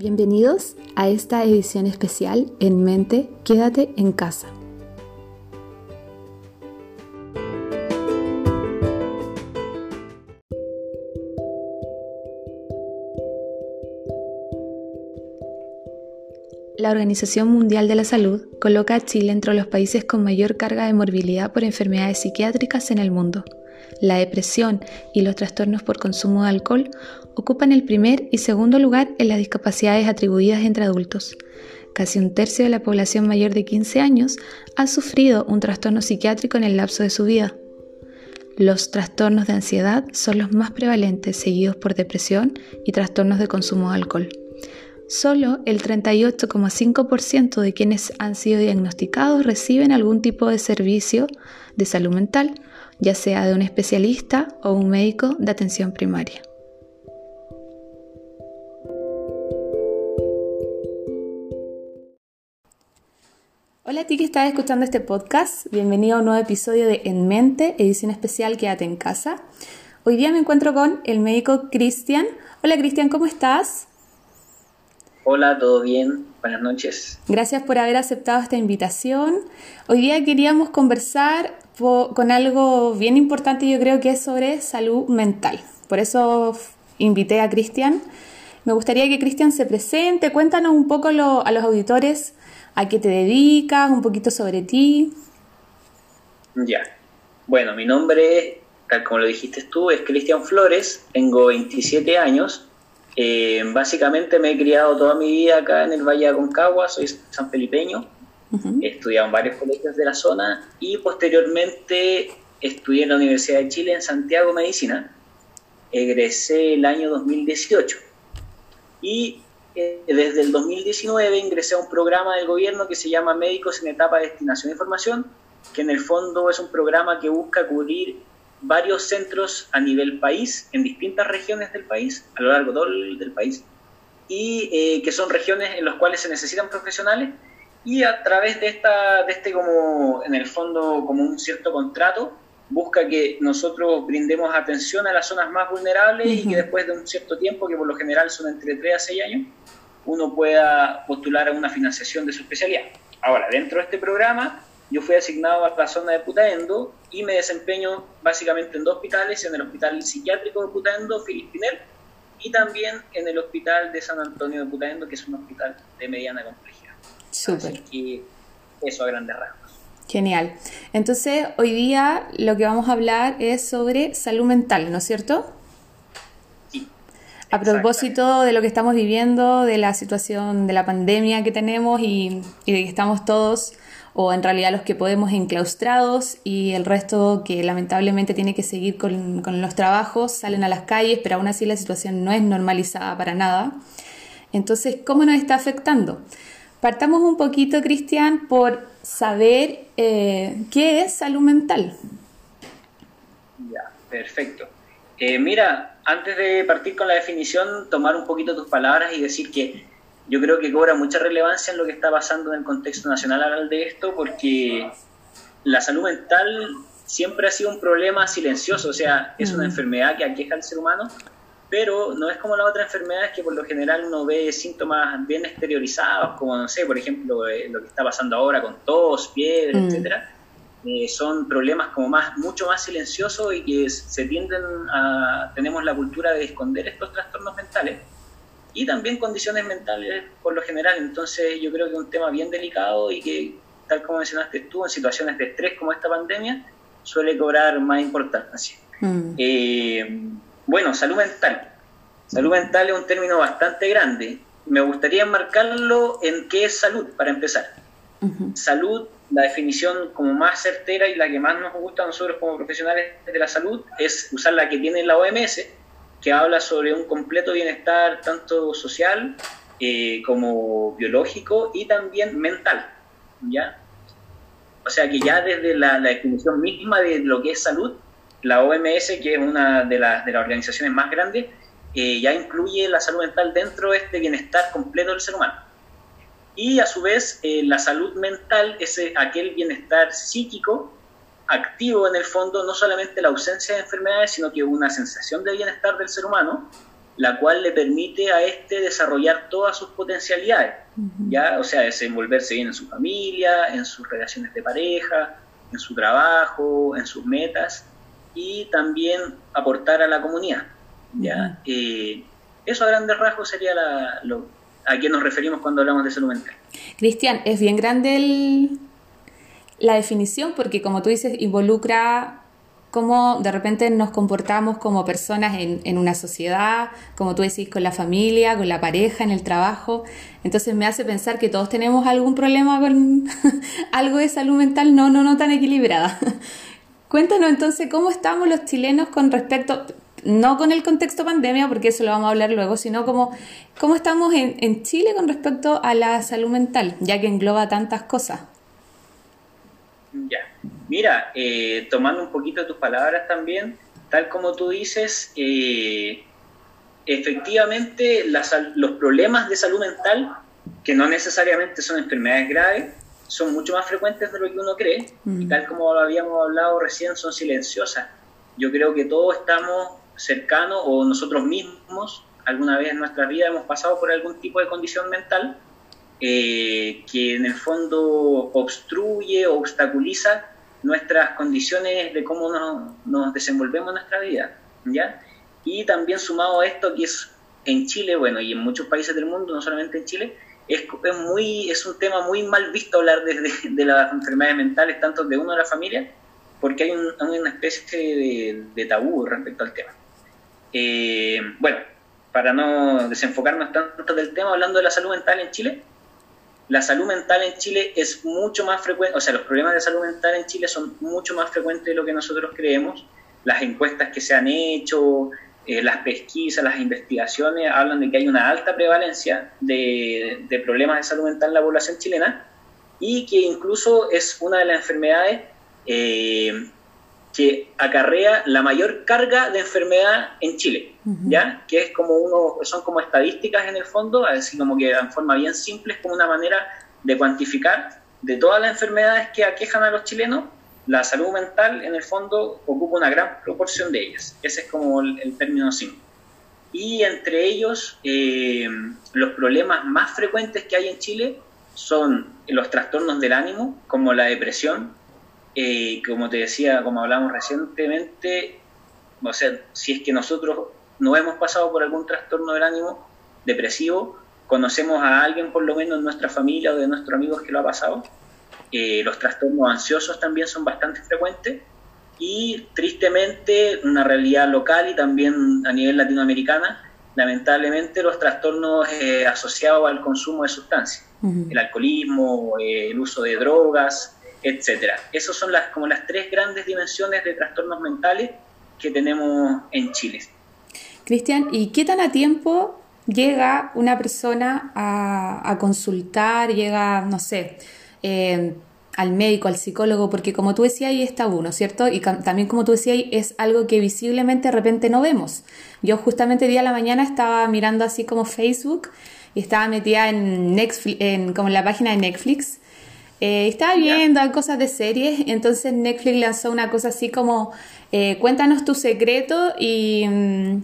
Bienvenidos a esta edición especial En Mente, Quédate en casa. La Organización Mundial de la Salud coloca a Chile entre los países con mayor carga de morbilidad por enfermedades psiquiátricas en el mundo. La depresión y los trastornos por consumo de alcohol ocupan el primer y segundo lugar en las discapacidades atribuidas entre adultos. Casi un tercio de la población mayor de 15 años ha sufrido un trastorno psiquiátrico en el lapso de su vida. Los trastornos de ansiedad son los más prevalentes, seguidos por depresión y trastornos de consumo de alcohol. Solo el 38,5% de quienes han sido diagnosticados reciben algún tipo de servicio de salud mental, ya sea de un especialista o un médico de atención primaria. Hola a ti que estás escuchando este podcast, bienvenido a un nuevo episodio de En Mente, edición especial Quédate en casa. Hoy día me encuentro con el médico Cristian. Hola Cristian, ¿cómo estás? Hola, ¿todo bien? Buenas noches. Gracias por haber aceptado esta invitación. Hoy día queríamos conversar con algo bien importante, yo creo que es sobre salud mental. Por eso invité a Cristian. Me gustaría que Cristian se presente, cuéntanos un poco a los auditores a qué te dedicas, un poquito sobre ti. Ya. Bueno, mi nombre, tal como lo dijiste tú, es Cristian Flores, tengo 27 años. Eh, básicamente me he criado toda mi vida acá en el Valle de Aconcagua, soy sanfelipeño. He estudiado en varios colegios de la zona y posteriormente estudié en la Universidad de Chile en Santiago Medicina. Egresé el año 2018 y desde el 2019 ingresé a un programa del gobierno que se llama Médicos en Etapa de Destinación de Información, que en el fondo es un programa que busca cubrir varios centros a nivel país, en distintas regiones del país, a lo largo todo del país, y eh, que son regiones en las cuales se necesitan profesionales, y a través de, esta, de este como, en el fondo, como un cierto contrato, busca que nosotros brindemos atención a las zonas más vulnerables y que después de un cierto tiempo, que por lo general son entre 3 a 6 años, uno pueda postular a una financiación de su especialidad. Ahora, dentro de este programa, yo fui asignado a la zona de Putaendo y me desempeño básicamente en dos hospitales, en el Hospital Psiquiátrico de Putaendo, Filipiner, y también en el Hospital de San Antonio de Putaendo, que es un hospital de mediana complejidad. Súper. Y eso a grandes rasgos. Genial. Entonces, hoy día lo que vamos a hablar es sobre salud mental, ¿no es cierto? Sí. A propósito de lo que estamos viviendo, de la situación de la pandemia que tenemos y, y, de que estamos todos, o en realidad los que podemos, enclaustrados y el resto que lamentablemente tiene que seguir con, con los trabajos, salen a las calles, pero aún así la situación no es normalizada para nada. Entonces, ¿cómo nos está afectando? Partamos un poquito, Cristian, por saber eh, qué es salud mental. Ya, perfecto. Eh, mira, antes de partir con la definición, tomar un poquito tus palabras y decir que yo creo que cobra mucha relevancia en lo que está pasando en el contexto nacional al de esto, porque la salud mental siempre ha sido un problema silencioso, o sea, es una enfermedad que aqueja al ser humano, pero no es como las otras enfermedades que por lo general uno ve síntomas bien exteriorizados, como, no sé, por ejemplo, eh, lo que está pasando ahora con tos, fiebre, etcétera. Eh, son problemas como más, mucho más silenciosos y que se tienden a, tenemos la cultura de esconder estos trastornos mentales y también condiciones mentales por lo general. Entonces yo creo que es un tema bien delicado y que, tal como mencionaste tú, en situaciones de estrés como esta pandemia, suele cobrar más importancia. Mm. Eh, bueno, salud mental. Salud mental es un término bastante grande. Me gustaría enmarcarlo en qué es salud, para empezar. Salud, la definición como más certera y la que más nos gusta a nosotros como profesionales de la salud, es usar la que tiene la OMS, que habla sobre un completo bienestar tanto social eh, como biológico y también mental. ¿ya? O sea que ya desde la, la definición misma de lo que es salud, la OMS, que es una de, las de las organizaciones más grandes, eh, ya incluye la salud mental dentro de este bienestar completo del ser humano. Y a su vez, eh, la salud mental es aquel bienestar psíquico activo en el fondo, no solamente la ausencia de enfermedades, sino que una sensación de bienestar del ser humano la cual le permite a este desarrollar todas sus potencialidades, ¿ya? O sea, desenvolverse bien en su familia, en sus relaciones de pareja, en su trabajo, en sus metas y también aportar a la comunidad, ¿ya? Eh, eso a grandes rasgos sería lo, a qué nos referimos cuando hablamos de salud mental. Cristian, es bien grande la definición porque como tú dices, involucra cómo de repente nos comportamos como personas en, una sociedad, como tú decís, con la familia, con la pareja, en el trabajo. Entonces me hace pensar que todos tenemos algún problema con algo de salud mental no, no, no tan equilibrada. Cuéntanos entonces cómo estamos los chilenos con respecto, no con el contexto pandemia, porque eso lo vamos a hablar luego, sino como cómo estamos en, en Chile con respecto a la salud mental, ya que engloba tantas cosas. Ya. Mira, eh, tomando un poquito tus palabras también, tal como tú dices, eh, efectivamente los problemas de salud mental, que no necesariamente son enfermedades graves, son mucho más frecuentes de lo que uno cree, y mm. tal como lo habíamos hablado recién, son silenciosas. Yo creo que todos estamos cercanos o nosotros mismos alguna vez en nuestra vida hemos pasado por algún tipo de condición mental eh, que en el fondo obstruye o obstaculiza nuestras condiciones de cómo nos, desenvolvemos en nuestra vida, ¿ya? Y también sumado a esto que es en Chile, bueno, y en muchos países del mundo, no solamente en Chile, es, es, muy, es un tema muy mal visto hablar de, de, las enfermedades mentales, tanto de uno de la familia, porque hay una especie de, tabú respecto al tema. Eh, bueno, para no desenfocarnos tanto del tema, hablando de la salud mental en Chile, la salud mental en Chile es mucho más frecuente, o sea, los problemas de salud mental en Chile son mucho más frecuentes de lo que nosotros creemos. Las encuestas que se han hecho, eh, las pesquisas, las investigaciones hablan de que hay una alta prevalencia de, problemas de salud mental en la población chilena y que incluso es una de las enfermedades eh, que acarrea la mayor carga de enfermedad en Chile, ¿ya? Que es como uno, son como estadísticas en el fondo, así como que en forma bien simple, es como una manera de cuantificar de todas las enfermedades que aquejan a los chilenos, la salud mental en el fondo ocupa una gran proporción de ellas. Ese es como el, término simple. Y entre ellos, eh, los problemas más frecuentes que hay en Chile son los trastornos del ánimo, como la depresión, eh, como te decía, como hablamos recientemente, o sea, si es que nosotros no hemos pasado por algún trastorno del ánimo depresivo, conocemos a alguien por lo menos en nuestra familia o de nuestros amigos que lo ha pasado. Eh, los trastornos ansiosos también son bastante frecuentes y tristemente una realidad local y también a nivel latinoamericana, lamentablemente los trastornos eh, asociados al consumo de sustancias, el alcoholismo, el uso de drogas, etcétera. Esas son las, como las tres grandes dimensiones de trastornos mentales que tenemos en Chile. Cristian, ¿y qué tan a tiempo llega una persona a, consultar, llega, no sé, eh, al médico, al psicólogo? Porque como tú decías, ahí está uno, ¿cierto? Y también como tú decías, es algo que visiblemente de repente no vemos. Yo justamente día a la mañana estaba mirando así como Facebook y estaba metida en, Netflix, en como en la página de Netflix eh, estaba viendo cosas de series, entonces Netflix lanzó una cosa así como, eh, cuéntanos tu secreto y, mm,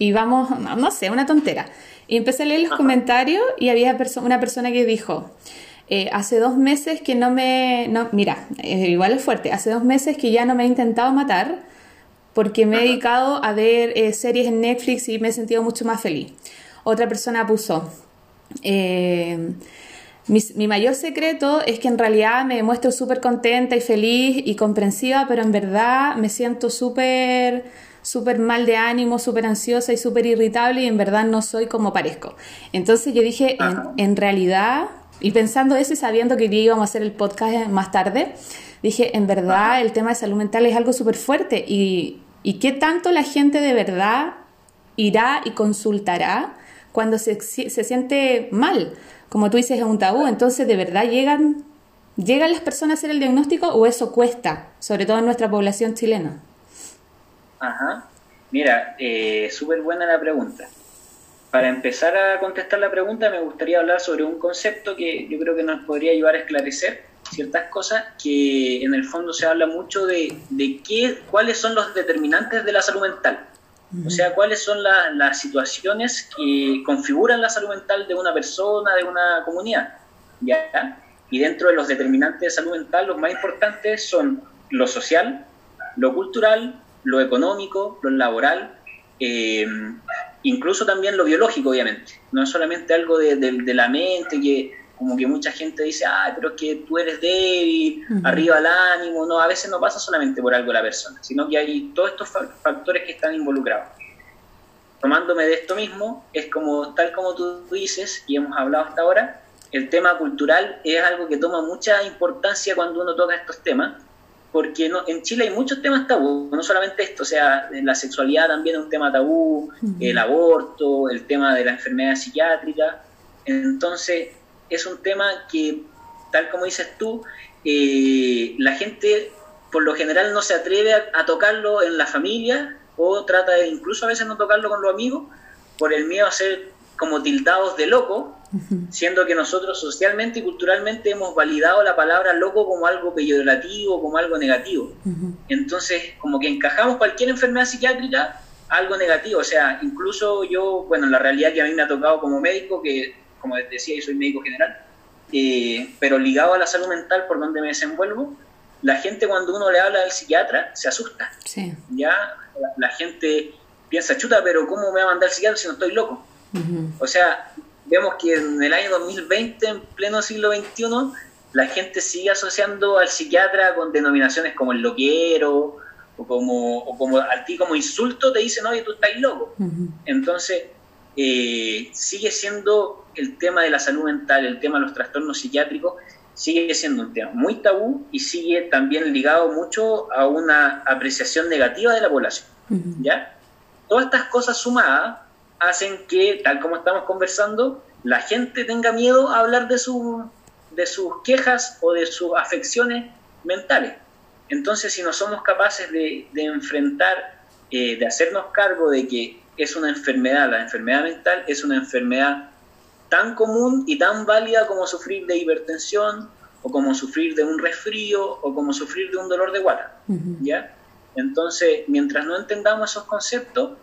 y, vamos, no sé, una tontera. Y empecé a leer los comentarios y había una persona que dijo, eh, hace dos meses que no me, no, mira, igual es fuerte, hace dos meses que ya no me he intentado matar porque me he dedicado a ver series en Netflix y me he sentido mucho más feliz. Otra persona puso, mi, mayor secreto es que en realidad me muestro súper contenta y feliz y comprensiva, pero en verdad me siento súper súper mal de ánimo, súper ansiosa y súper irritable y en verdad no soy como parezco. Entonces yo dije, en, realidad, y pensando eso y sabiendo que íbamos a hacer el podcast más tarde, dije, en verdad el tema de salud mental es algo súper fuerte y, y qué tanto la gente de verdad irá y consultará cuando se, se siente mal como tú dices, es un tabú. Entonces, ¿de verdad llegan, llegan las personas a hacer el diagnóstico o eso cuesta, sobre todo en nuestra población chilena? Ajá. Mira, eh, súper buena la pregunta. Para empezar a contestar la pregunta, me gustaría hablar sobre un concepto que yo creo que nos podría ayudar a esclarecer ciertas cosas, que en el fondo se habla mucho de, de qué, cuáles son los determinantes de la salud mental. O sea, cuáles son las situaciones que configuran la salud mental de una persona, de una comunidad. ¿ya? Y dentro de los determinantes de salud mental, los más importantes son lo social, lo cultural, lo económico, lo laboral, eh, incluso también lo biológico, obviamente. No es solamente algo de, la mente que como que mucha gente dice, ay, pero es que tú eres débil, arriba el ánimo, no, a veces no pasa solamente por algo la persona, sino que hay todos estos factores que están involucrados. Tomándome de esto mismo, es como, tal como tú dices, y hemos hablado hasta ahora, el tema cultural es algo que toma mucha importancia cuando uno toca estos temas, porque no, en Chile hay muchos temas tabú, no solamente esto, o sea, la sexualidad también es un tema tabú, el aborto, el tema de la enfermedad psiquiátrica, entonces es un tema que, tal como dices tú, eh, la gente por lo general no se atreve a, tocarlo en la familia o trata de incluso a veces no tocarlo con los amigos por el miedo a ser como tildados de loco, siendo que nosotros socialmente y culturalmente hemos validado la palabra loco como algo peyorativo, como algo negativo. Entonces, como que encajamos cualquier enfermedad psiquiátrica algo negativo, o sea, incluso yo, bueno, la realidad que a mí me ha tocado como médico, que como decía, yo soy médico general, eh, pero ligado a la salud mental por donde me desenvuelvo, la gente cuando uno le habla del psiquiatra se asusta. Ya la, gente piensa, chuta, pero ¿cómo me va a mandar el psiquiatra si no estoy loco? O sea, vemos que en el año 2020, en pleno siglo XXI, la gente sigue asociando al psiquiatra con denominaciones como el loquero o como, o como a ti como insulto te dicen, oye, tú estás loco. Entonces, eh, sigue siendo el tema de la salud mental, el tema de los trastornos psiquiátricos, sigue siendo un tema muy tabú y sigue también ligado mucho a una apreciación negativa de la población. ¿ya? Todas estas cosas sumadas hacen que, tal como estamos conversando, la gente tenga miedo a hablar de, su, de sus quejas o de sus afecciones mentales. Entonces, si no somos capaces de, enfrentar, eh, de hacernos cargo de que es una enfermedad, la enfermedad mental es una enfermedad tan común y tan válida como sufrir de hipertensión o como sufrir de un resfrío o como sufrir de un dolor de guata, ¿ya? Entonces, mientras no entendamos esos conceptos,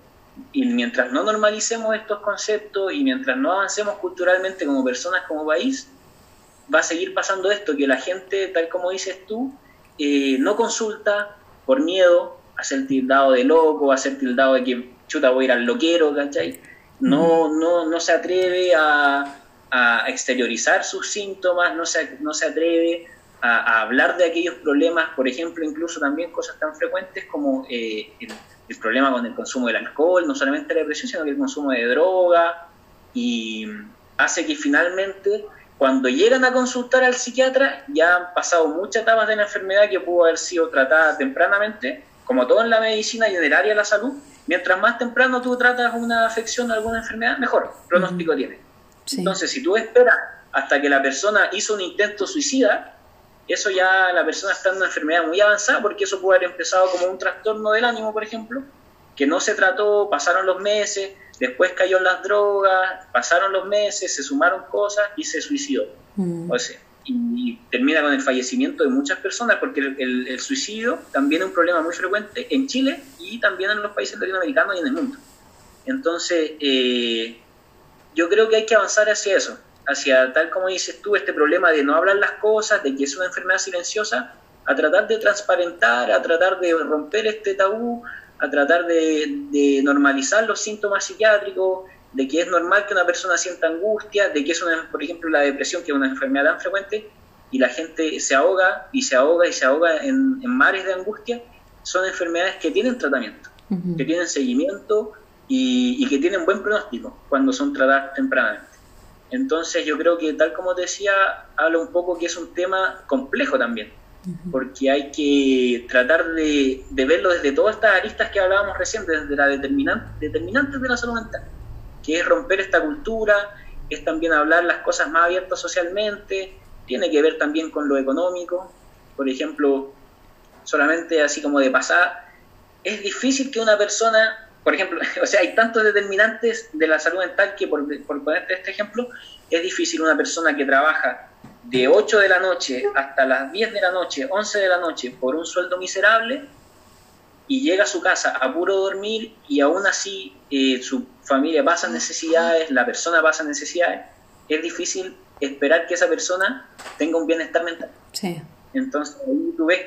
y mientras no normalicemos estos conceptos y mientras no avancemos culturalmente como personas, como país, va a seguir pasando esto, que la gente, tal como dices tú, eh, no consulta por miedo a ser tildado de loco, a ser tildado de que chuta voy a ir al loquero, ¿cachai? No, no, no se atreve a, exteriorizar sus síntomas, no se, no se atreve a, hablar de aquellos problemas, por ejemplo, incluso también cosas tan frecuentes como eh, el el problema con el consumo del alcohol, no solamente la depresión, sino que el consumo de droga, y hace que finalmente cuando llegan a consultar al psiquiatra ya han pasado muchas etapas de la enfermedad que pudo haber sido tratada tempranamente, como todo en la medicina y en el área de la salud, mientras más temprano tú tratas una afección o alguna enfermedad, mejor pronóstico tiene. Entonces, si tú esperas hasta que la persona hizo un intento suicida, eso ya la persona está en una enfermedad muy avanzada, porque eso puede haber empezado como un trastorno del ánimo, por ejemplo, que no se trató, pasaron los meses, después cayó en las drogas, pasaron los meses, se sumaron cosas y se suicidó. Mm. O sea, y, termina con el fallecimiento de muchas personas, porque el, suicidio también es un problema muy frecuente en Chile y también en los países latinoamericanos y en el mundo. Entonces, eh, yo creo que hay que avanzar hacia eso hacia, tal como dices tú, este problema de no hablar las cosas, de que es una enfermedad silenciosa, a tratar de transparentar, a tratar de romper este tabú, a tratar de, normalizar los síntomas psiquiátricos, de que es normal que una persona sienta angustia, de que es una, por ejemplo, la depresión, que es una enfermedad tan frecuente, y la gente se ahoga y se ahoga y se ahoga en, mares de angustia, son enfermedades que tienen tratamiento, que tienen seguimiento y, y que tienen buen pronóstico cuando son tratadas tempranamente. Entonces yo creo que tal como te decía, habla un poco que es un tema complejo también, porque hay que tratar de, verlo desde todas estas aristas que hablábamos recién, desde la determinante, determinantes de la salud mental, que es romper esta cultura, es también hablar las cosas más abiertas socialmente, tiene que ver también con lo económico, por ejemplo, solamente así como de pasar, es difícil que una persona por ejemplo, o sea, hay tantos determinantes de la salud mental que, por, por ponerte este ejemplo, es difícil una persona que trabaja de 8 de la noche hasta las 10 de la noche, 11 de la noche, por un sueldo miserable, y llega a su casa a puro dormir y aún así eh, su familia pasa necesidades, la persona pasa necesidades, es difícil esperar que esa persona tenga un bienestar mental. Sí. Entonces ahí tú ves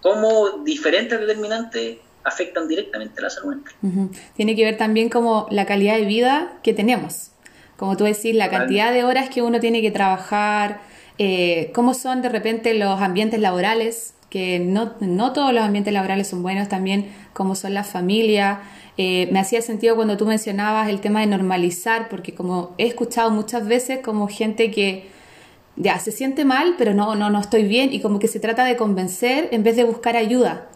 cómo diferentes determinantes afectan directamente a la salud mental. Tiene que ver también como la calidad de vida que tenemos. Como tú decís, la cantidad de horas que uno tiene que trabajar, eh, cómo son de repente los ambientes laborales, que no, no todos los ambientes laborales son buenos, también cómo son las familias. Eh, me hacía sentido cuando tú mencionabas el tema de normalizar, porque como he escuchado muchas veces como gente que ya se siente mal, pero no, no, no estoy bien, y como que se trata de convencer en vez de buscar ayuda.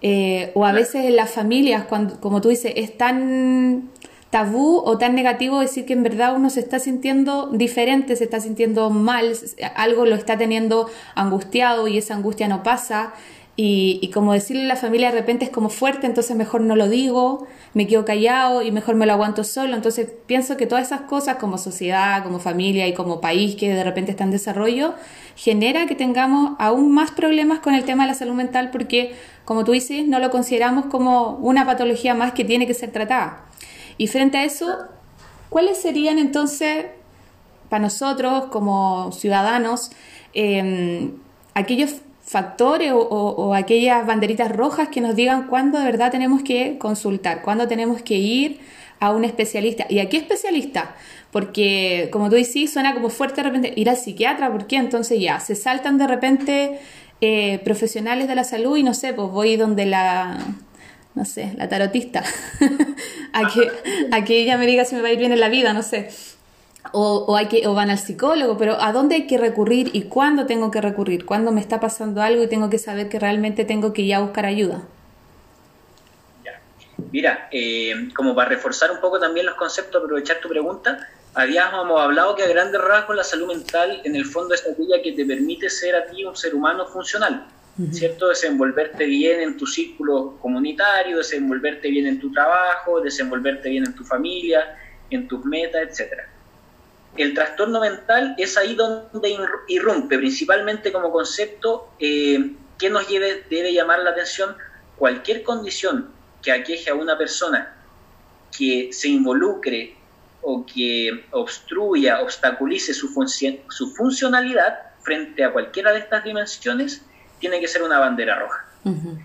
Eh, o a veces en las familias, cuando, como tú dices, es tan tabú o tan negativo decir que en verdad uno se está sintiendo diferente, se está sintiendo mal, algo lo está teniendo angustiado y esa angustia no pasa. Y, como decirle a la familia de repente es como fuerte, entonces mejor no lo digo, me quedo callado y mejor me lo aguanto solo. Entonces pienso que todas esas cosas como sociedad, como familia y como país que de repente está en desarrollo, genera que tengamos aún más problemas con el tema de la salud mental porque, como tú dices, no lo consideramos como una patología más que tiene que ser tratada. Y frente a eso, ¿cuáles serían entonces, para nosotros como ciudadanos, em, aquellos factores o, aquellas banderitas rojas que nos digan cuándo de verdad tenemos que consultar, cuándo tenemos que ir a un especialista. ¿Y a qué especialista? Porque, como tú dices, suena como fuerte de repente ir al psiquiatra, ¿por qué? Entonces ya, se saltan de repente eh, profesionales de la salud y no sé, pues voy donde la, no sé, la tarotista, a, que, a que ella me diga si me va a ir bien en la vida, no sé o, hay que, o van al psicólogo, pero ¿a dónde hay que recurrir y cuándo tengo que recurrir? ¿Cuándo me está pasando algo y tengo que saber que realmente tengo que ir a buscar ayuda? Mira, eh, como para reforzar un poco también los conceptos, aprovechar tu pregunta, habíamos hablado que a grandes rasgos la salud mental en el fondo es aquella que te permite ser a ti un ser humano funcional, ¿cierto? Desenvolverte bien en tu círculo comunitario, desenvolverte bien en tu trabajo, desenvolverte bien en tu familia, en tus metas, etcétera el trastorno mental es ahí donde irrumpe, principalmente como concepto eh, que nos lleve, debe llamar la atención cualquier condición que aqueje a una persona que se involucre o que obstruya, obstaculice su, su funcionalidad frente a cualquiera de estas dimensiones, tiene que ser una bandera roja.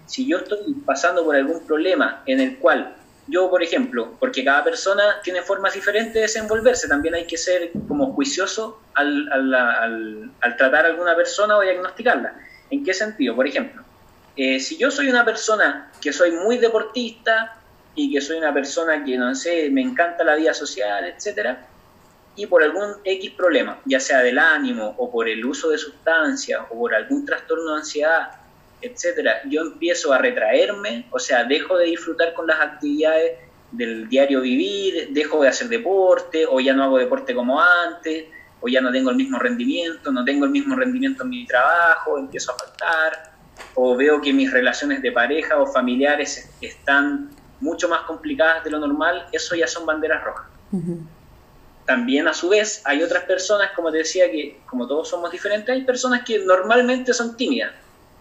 Si yo estoy pasando por algún problema en el cual yo, por ejemplo, porque cada persona tiene formas diferentes de desenvolverse, también hay que ser como juicioso al, tratar a alguna persona o diagnosticarla. ¿En qué sentido? Por ejemplo, eh, si yo soy una persona que soy muy deportista y que soy una persona que, no sé, me encanta la vida social, etcétera, y por algún X problema, ya sea del ánimo o por el uso de sustancias o por algún trastorno de ansiedad, etcétera, yo empiezo a retraerme, o sea, dejo de disfrutar con las actividades del diario vivir, dejo de hacer deporte, o ya no hago deporte como antes, o ya no tengo el mismo rendimiento, no tengo el mismo rendimiento en mi trabajo, empiezo a faltar, o veo que mis relaciones de pareja o familiares están mucho más complicadas de lo normal, eso ya son banderas rojas. También a su vez hay otras personas, como te decía, que como todos somos diferentes, hay personas que normalmente son tímidas,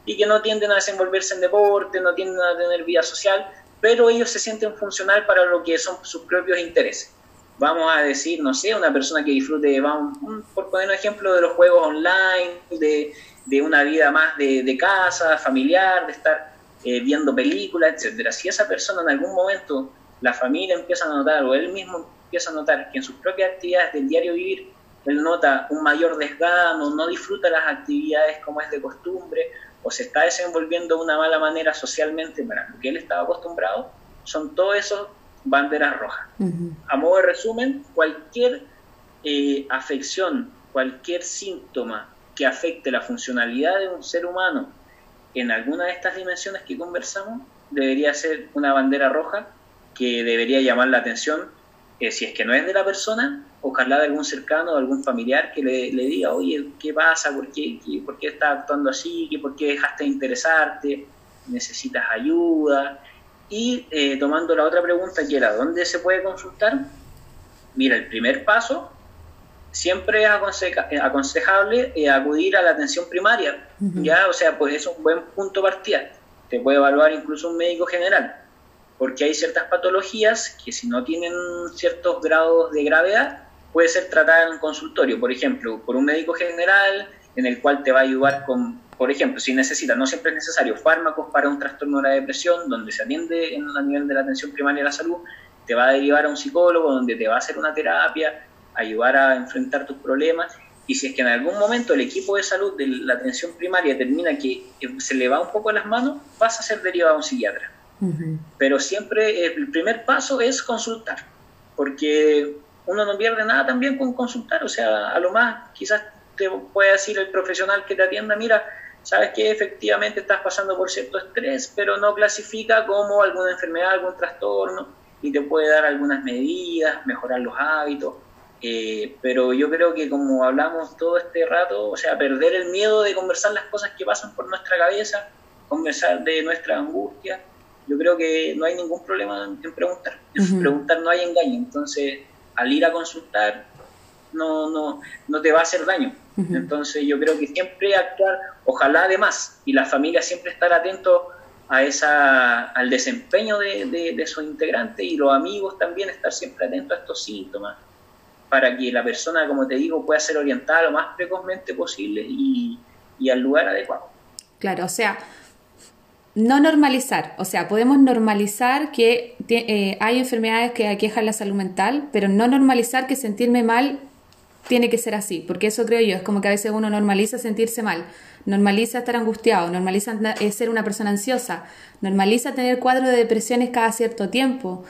y que no tienden a desenvolverse en deporte, no tienden a tener vida social, pero ellos se sienten funcional para lo que son sus propios intereses. Vamos a decir, no sé, una persona que disfrute, vamos, por poner un ejemplo, de los juegos online, de, de una vida más de, de, casa, familiar, de estar eh, viendo películas, etcétera. Si esa persona en algún momento la familia empieza a notar o él mismo empieza a notar que en sus propias actividades del diario vivir él nota un mayor desgano, no disfruta las actividades como es de costumbre, o se está desenvolviendo de una mala manera socialmente para lo que él estaba acostumbrado, son todos esos banderas rojas. A modo de resumen, cualquier eh, afección, cualquier síntoma que afecte la funcionalidad de un ser humano en alguna de estas dimensiones que conversamos, debería ser una bandera roja que debería llamar la atención eh, si es que no es de la persona, ojalá de algún cercano o algún familiar que le, diga, oye, ¿qué pasa? ¿Por qué, ¿Por qué estás actuando así? ¿Por qué dejaste de interesarte? ¿Necesitas ayuda? Y eh, tomando la otra pregunta que era, ¿dónde se puede consultar? Mira, el primer paso siempre es aconsejable eh, acudir a la atención primaria, ¿ya? O sea, pues es un buen punto de partida. te puede evaluar incluso un médico general, porque hay ciertas patologías que si no tienen ciertos grados de gravedad, puede ser tratada en un consultorio, por ejemplo, por un médico general en el cual te va a ayudar con, por ejemplo, si necesita, no siempre es necesario, fármacos para un trastorno de la depresión, donde se atiende en, a nivel de la atención primaria de la salud, te va a derivar a un psicólogo donde te va a hacer una terapia, ayudar a enfrentar tus problemas. Y si es que en algún momento el equipo de salud de la atención primaria determina que se le va un poco las manos, vas a ser derivado a un psiquiatra. Pero siempre el primer paso es consultar, porque uno no pierde nada también con consultar, o sea, a lo más quizás te puede decir el profesional que te atienda, mira, sabes que efectivamente estás pasando por cierto estrés, pero no clasifica como alguna enfermedad, algún trastorno, y te puede dar algunas medidas, mejorar los hábitos. Eh, pero yo creo que como hablamos todo este rato, o sea, perder el miedo de conversar las cosas que pasan por nuestra cabeza, conversar de nuestra angustia, yo creo que no hay ningún problema en preguntar. En preguntar no hay engaño. Entonces, al ir a consultar, no, no, no te va a hacer daño. Entonces yo creo que siempre actuar, ojalá además, y la familia siempre estar atento a esa, al desempeño de, de, sus integrantes y los amigos también estar siempre atentos a estos síntomas para que la persona, como te digo, pueda ser orientada lo más precozmente posible y, al lugar adecuado. Claro, o sea, no normalizar, o sea, podemos normalizar que eh, hay enfermedades que aquejan la salud mental, pero no normalizar que sentirme mal tiene que ser así, porque eso creo yo, es como que a veces uno normaliza sentirse mal, normaliza estar angustiado, normaliza eh, ser una persona ansiosa, normaliza tener cuadros de depresiones cada cierto tiempo.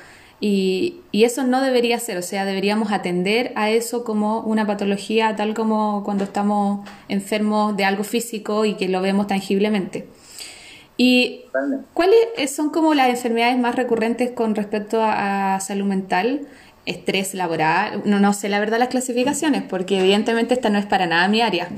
Y, y, eso no debería ser, o sea, deberíamos atender a eso como una patología, tal como cuando estamos enfermos de algo físico y que lo vemos tangiblemente. ¿Y cuáles son como las enfermedades más recurrentes con respecto a salud mental? estrés laboral, no, no sé la verdad las clasificaciones, porque evidentemente esta no es para nada mi área,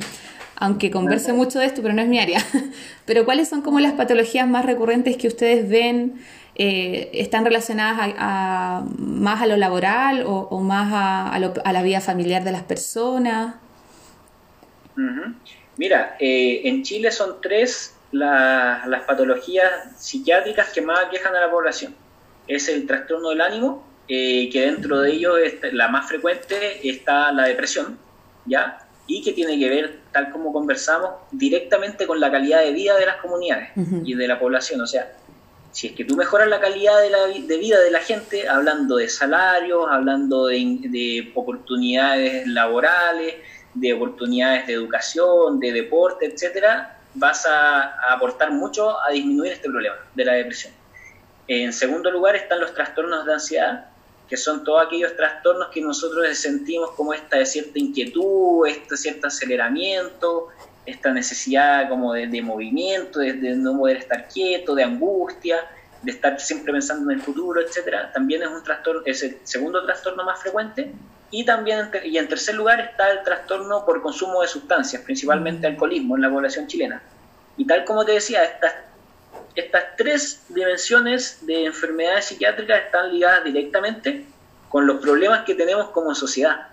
aunque converse mucho de esto, pero no es mi área. Pero ¿cuáles son como las patologías más recurrentes que ustedes ven? Eh, ¿Están relacionadas a, más a lo laboral o, más a, la vida familiar de las personas? Mira, eh, en Chile son tres las patologías psiquiátricas que más aquejan a la población. Es el trastorno del ánimo, eh, que dentro de ello la más frecuente está la depresión, ¿ya? Y que tiene que ver, tal como conversamos, directamente con la calidad de vida de las comunidades y de la población. O sea, si es que tú mejoras la calidad de, la, de vida de la gente, hablando de salarios, hablando de, oportunidades laborales, de oportunidades de educación, de deporte, etcétera, vas a aportar mucho a disminuir este problema de la depresión. En segundo lugar están los trastornos de ansiedad, que son todos aquellos trastornos que nosotros sentimos como esta cierta inquietud, este cierto aceleramiento, esta necesidad como de, movimiento, de, no poder estar quieto, de angustia, de estar siempre pensando en el futuro, etcétera, también es un trastorno, es el segundo trastorno más frecuente. Y también, y en tercer lugar está el trastorno por consumo de sustancias, principalmente alcoholismo en la población chilena. Y tal como te decía, estas estas tres dimensiones de enfermedades psiquiátricas están ligadas directamente con los problemas que tenemos como sociedad,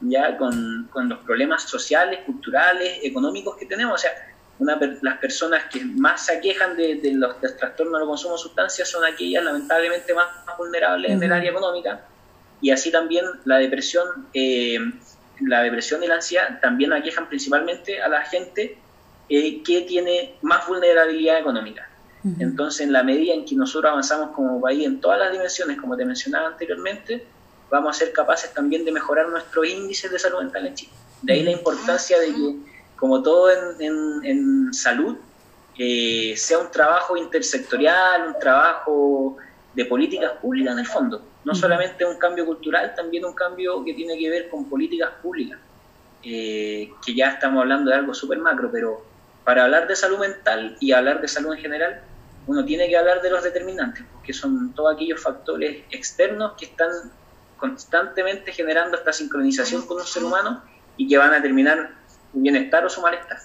ya con, los problemas sociales, culturales, económicos que tenemos. O sea, las personas que más se aquejan de, los trastornos del consumo de sustancias son aquellas lamentablemente más, vulnerables en el área económica. Y así también la depresión, eh, la depresión y la ansiedad también aquejan principalmente a la gente eh, que tiene más vulnerabilidad económica. Entonces, en la medida en que nosotros avanzamos como país en todas las dimensiones, como te mencionaba anteriormente, vamos a ser capaces también de mejorar nuestros índices de salud mental en Chile. De ahí la importancia de que, como todo en, salud, eh, sea un trabajo intersectorial, un trabajo de políticas públicas en el fondo. No solamente un cambio cultural, también un cambio que tiene que ver con políticas públicas. Eh, que ya estamos hablando de algo súper macro, pero para hablar de salud mental y hablar de salud en general, uno tiene que hablar de los determinantes, porque son todos aquellos factores externos que están constantemente generando esta sincronización con un ser humano y que van a determinar su bienestar o su malestar.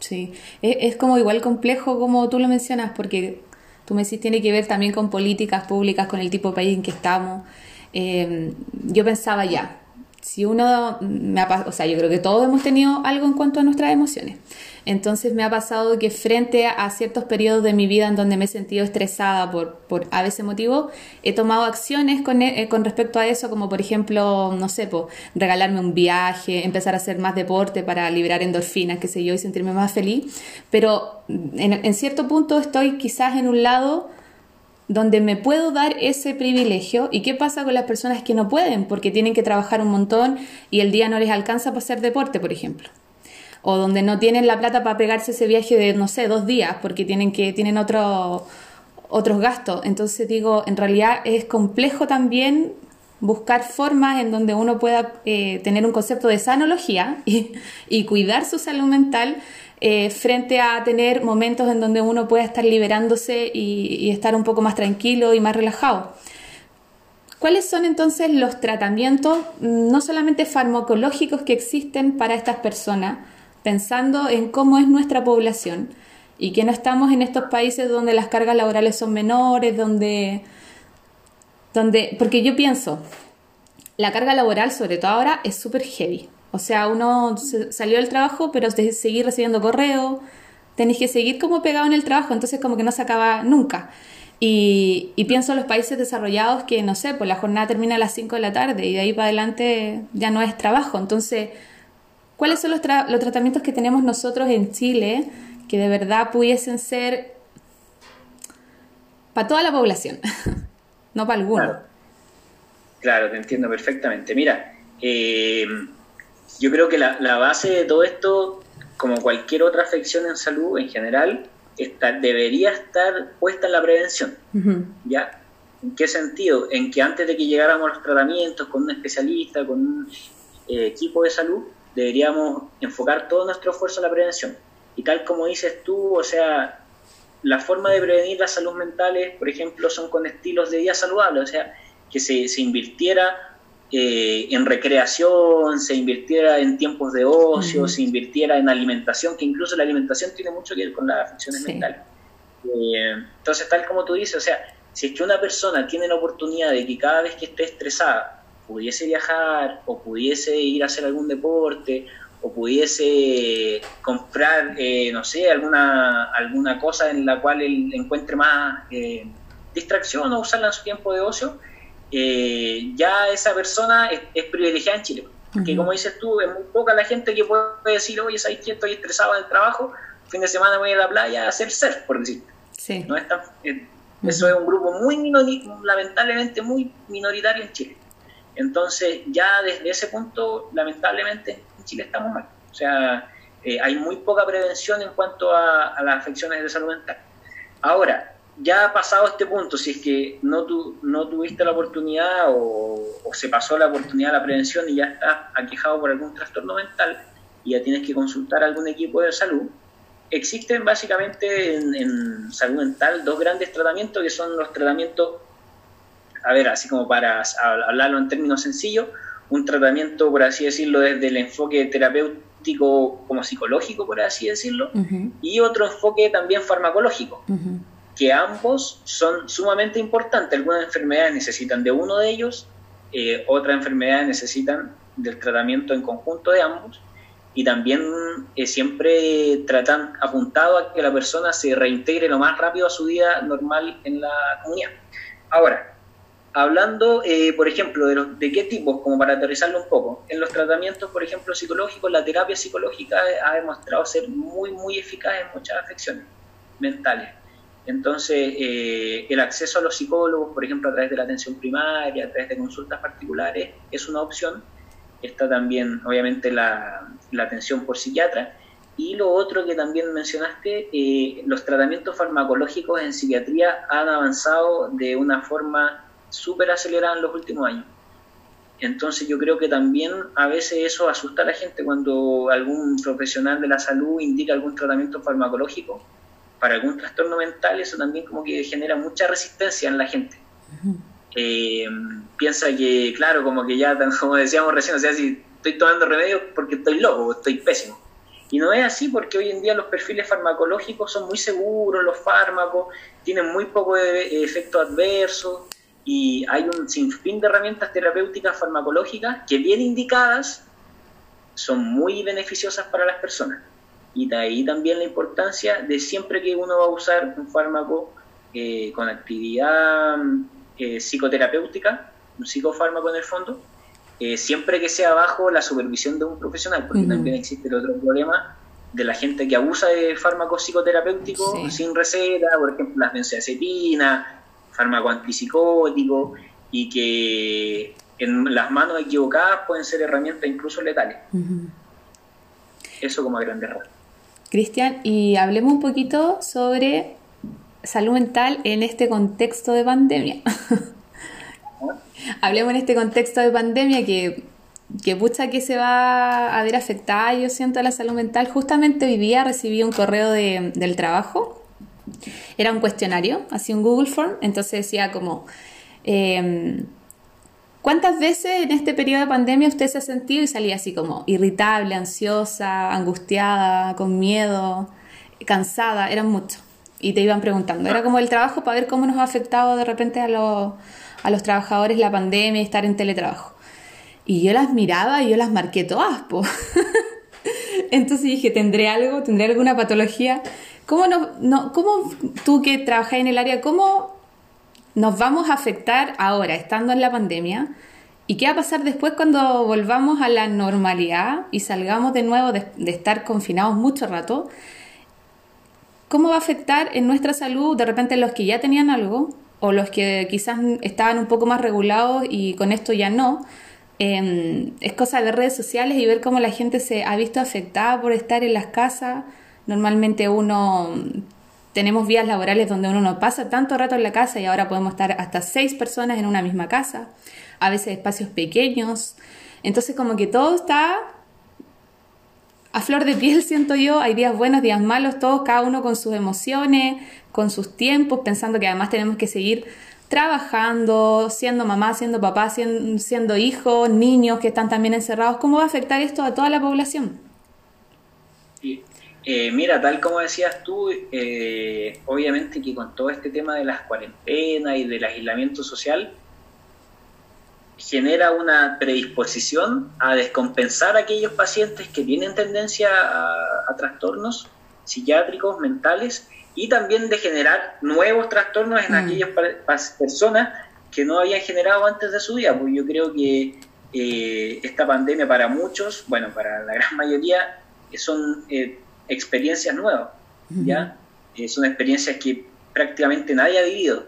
Sí, es, como igual complejo como tú lo mencionas, porque tú me decís tiene que ver también con políticas públicas, con el tipo de país en que estamos. Eh, yo pensaba ya, si uno me ha, o sea, yo creo que todos hemos tenido algo en cuanto a nuestras emociones. Entonces me ha pasado que frente a, ciertos periodos de mi vida en donde me he sentido estresada por, por a veces motivo, he tomado acciones con, eh, con respecto a eso, como por ejemplo, no sé, regalarme un viaje, empezar a hacer más deporte para liberar endorfinas, qué sé yo, y sentirme más feliz. Pero en cierto punto estoy quizás en un lado donde me puedo dar ese privilegio y qué pasa con las personas que no pueden porque tienen que trabajar un montón y el día no les alcanza para hacer deporte, por ejemplo. O donde no tienen la plata para pegarse ese viaje de, no sé, dos días porque tienen, que, tienen otro, otros gastos. Entonces digo, en realidad es complejo también buscar formas en donde uno pueda eh, tener un concepto de sanología y, cuidar su salud mental eh, frente a tener momentos en donde uno pueda estar liberándose y, estar un poco más tranquilo y más relajado. ¿Cuáles son entonces los tratamientos, no solamente farmacológicos, que existen para estas personas, pensando en cómo es nuestra población y que no estamos en estos países donde las cargas laborales son menores, donde, donde porque yo pienso, la carga laboral, sobre todo ahora, es súper heavy. O sea, uno salió del trabajo, pero de seguir recibiendo correo, tenés que seguir como pegado en el trabajo, entonces como que no se acaba nunca. Y, pienso en los países desarrollados que, no sé, pues la jornada termina a las 5 de la tarde y de ahí para adelante ya no es trabajo. Entonces, ¿cuáles son los, los tratamientos que tenemos nosotros en Chile que de verdad pudiesen ser para toda la población, no para alguno? Claro. claro, te entiendo perfectamente. Mira, eh, yo creo que la, base de todo esto, como cualquier otra afección en salud en general, está, debería estar puesta en la prevención. ¿Ya? ¿En qué sentido? En que antes de que llegáramos a los tratamientos con un especialista, con un eh, equipo de salud, deberíamos enfocar todo nuestro esfuerzo en la prevención. Y tal como dices tú, o sea, la forma de prevenir las salud mentales, por ejemplo, son con estilos de vida saludables, o sea, que se, se invirtiera eh, en recreación, se invirtiera en tiempos de ocio, se invirtiera en alimentación, que incluso la alimentación tiene mucho que ver con las afecciones mentales. Eh, entonces, tal como tú dices, o sea, si es que una persona tiene la oportunidad de que cada vez que esté estresada pudiese viajar o pudiese ir a hacer algún deporte o pudiese comprar, eh, no sé, alguna, alguna cosa en la cual él encuentre más distracción o usarla en su tiempo de ocio, eh, ya esa persona es, privilegiada en Chile. Que como dices tú, es muy poca la gente que puede decir, oye, ¿sabes que estoy estresado en el trabajo? Fin de semana voy a la playa a hacer surf, por decir. No es eh, Eso es un grupo muy minoritario, lamentablemente muy minoritario en Chile. Entonces, ya desde ese punto, lamentablemente, en Chile estamos mal. O sea, eh, hay muy poca prevención en cuanto a, las afecciones de salud mental. Ahora, ya pasado este punto, si es que no, tu, no tuviste la oportunidad o, se pasó la oportunidad de la prevención y ya estás aquejado por algún trastorno mental y ya tienes que consultar algún equipo de salud, existen básicamente en, salud mental dos grandes tratamientos que son los tratamientos, a ver, así como para hablarlo en términos sencillos, un tratamiento, por así decirlo, desde el enfoque terapéutico como psicológico, por así decirlo, y otro enfoque también farmacológico que ambos son sumamente importantes. Algunas enfermedades necesitan de uno de ellos, eh, otras enfermedades necesitan del tratamiento en conjunto de ambos y también eh, siempre tratan apuntado a que la persona se reintegre lo más rápido a su vida normal en la comunidad. Ahora, hablando, eh, por ejemplo, de, los, de qué tipos, como para aterrizarlo un poco, en los tratamientos, por ejemplo, psicológicos, la terapia psicológica ha demostrado ser muy, muy eficaz en muchas afecciones mentales. Entonces, eh, el acceso a los psicólogos, por ejemplo, a través de la atención primaria, a través de consultas particulares, es una opción. Está también, obviamente, la, atención por psiquiatra. Y lo otro que también mencionaste, eh, los tratamientos farmacológicos en psiquiatría han avanzado de una forma súper acelerada en los últimos años. Entonces yo creo que también a veces eso asusta a la gente cuando algún profesional de la salud indica algún tratamiento farmacológico para algún trastorno mental eso también como que genera mucha resistencia en la gente. Eh, piensa que, claro, como que ya, como decíamos recién, o sea, si estoy tomando remedios porque estoy loco, estoy pésimo. Y no es así porque hoy en día los perfiles farmacológicos son muy seguros, los fármacos tienen muy poco efecto adverso y hay un sinfín de herramientas terapéuticas farmacológicas que bien indicadas son muy beneficiosas para las personas. Y de ahí también la importancia de siempre que uno va a usar un fármaco eh, con actividad eh, psicoterapéutica, un psicofármaco en el fondo, eh, siempre que sea bajo la supervisión de un profesional, porque también existe el otro problema de la gente que abusa de fármacos psicoterapéuticos sin receta, por ejemplo las benzodiazepinas, fármaco antipsicótico, y que en las manos equivocadas pueden ser herramientas incluso letales. Eso como a grandes rasgos. Cristian, y hablemos un poquito sobre salud mental en este contexto de pandemia. hablemos en este contexto de pandemia que, que pucha que se va a ver afectada, yo siento, la salud mental. Justamente hoy día recibí un correo de, del trabajo, era un cuestionario, así un Google Form, entonces decía como... Em, ¿Cuántas veces en este periodo de pandemia usted se ha sentido y salía así como irritable, ansiosa, angustiada, con miedo, cansada? Eran muchos. Y te iban preguntando. Era como el trabajo para ver cómo nos ha afectado de repente a los, a los trabajadores la pandemia y estar en teletrabajo. Y yo las miraba y yo las marqué todas, po. Entonces dije, ¿tendré algo? ¿Tendré alguna patología? ¿Cómo, no, no, ¿Cómo tú que trabajas en el área, cómo nos vamos a afectar ahora, estando en la pandemia? ¿Y qué va a pasar después cuando volvamos a la normalidad y salgamos de nuevo de, estar confinados mucho rato? ¿Cómo va a afectar en nuestra salud de repente los que ya tenían algo o los que quizás estaban un poco más regulados y con esto ya no? Em, es cosa de redes sociales y ver cómo la gente se ha visto afectada por estar en las casas. Normalmente uno tenemos vías laborales donde uno no pasa tanto rato en la casa y ahora podemos estar hasta seis personas en una misma casa, a veces espacios pequeños. Entonces como que todo está a flor de piel, siento yo, hay días buenos, días malos, todos, cada uno con sus emociones, con sus tiempos, pensando que además tenemos que seguir trabajando, siendo mamá, siendo papá, siendo, hijos, niños que están también encerrados, ¿cómo va a afectar esto a toda la población? Eh, mira, tal como decías tú, eh, obviamente que con todo este tema de las cuarentenas y del aislamiento social, genera una predisposición a descompensar a aquellos pacientes que tienen tendencia a trastornos psiquiátricos, mentales, y también de generar nuevos trastornos en mm. aquellas personas que no habían generado antes de su vida. Pues yo creo que eh, esta pandemia para muchos, bueno, para la gran mayoría, son eh, experiencias nuevas, ¿ya? son experiencias que prácticamente nadie ha vivido.